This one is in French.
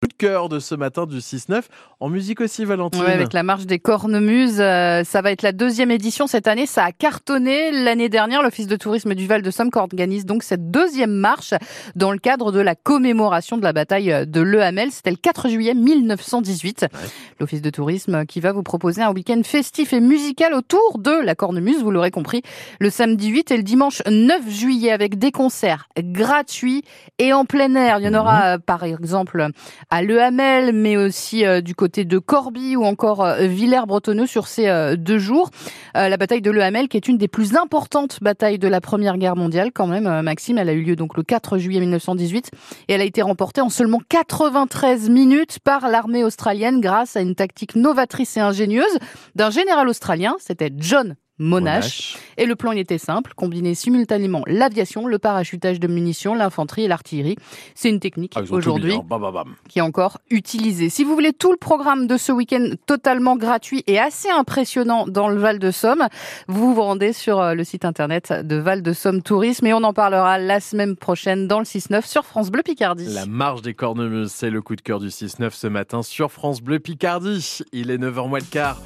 coup de cœur de ce matin du 6-9. En musique aussi, Valentine. Ouais, avec la marche des cornemuses, euh, ça va être la deuxième édition cette année. Ça a cartonné l'année dernière. L'Office de tourisme du Val de Somme organise donc cette deuxième marche dans le cadre de la commémoration de la bataille de Le Hamel. C'était le 4 juillet 1918. L'Office de tourisme qui va vous proposer un week-end festif et musical autour de la cornemuse, vous l'aurez compris, le samedi 8 et le dimanche 9 juillet avec des concerts gratuits et en plein air. Il y en aura euh, par exemple à Le Hamel, mais aussi euh, du côté de Corbie ou encore euh, Villers-Bretonneux sur ces euh, deux jours. la bataille de Le Hamel, qui est une des plus importantes batailles de la Première Guerre mondiale, quand même, Maxime. Elle a eu lieu donc le 4 juillet 1918 et elle a été remportée en seulement 93 minutes par l'armée australienne grâce à une tactique novatrice et ingénieuse d'un général australien. C'était John Monash. Et le plan, il était simple, combiner simultanément l'aviation, le parachutage de munitions, l'infanterie et l'artillerie. C'est une technique Ah, aujourd'hui hein. Bam, bam, bam. qui est encore utilisée. Si vous voulez tout le programme de ce week-end totalement gratuit et assez impressionnant dans le Val de Somme, vous vous rendez sur euh, le site internet de Val de Somme Tourisme et on en parlera la semaine prochaine dans le 6-9 sur France Bleu Picardie. La marche des cornemuses, c'est le coup de cœur du 6-9 ce matin sur France Bleu Picardie. Il est 9h moins le quart.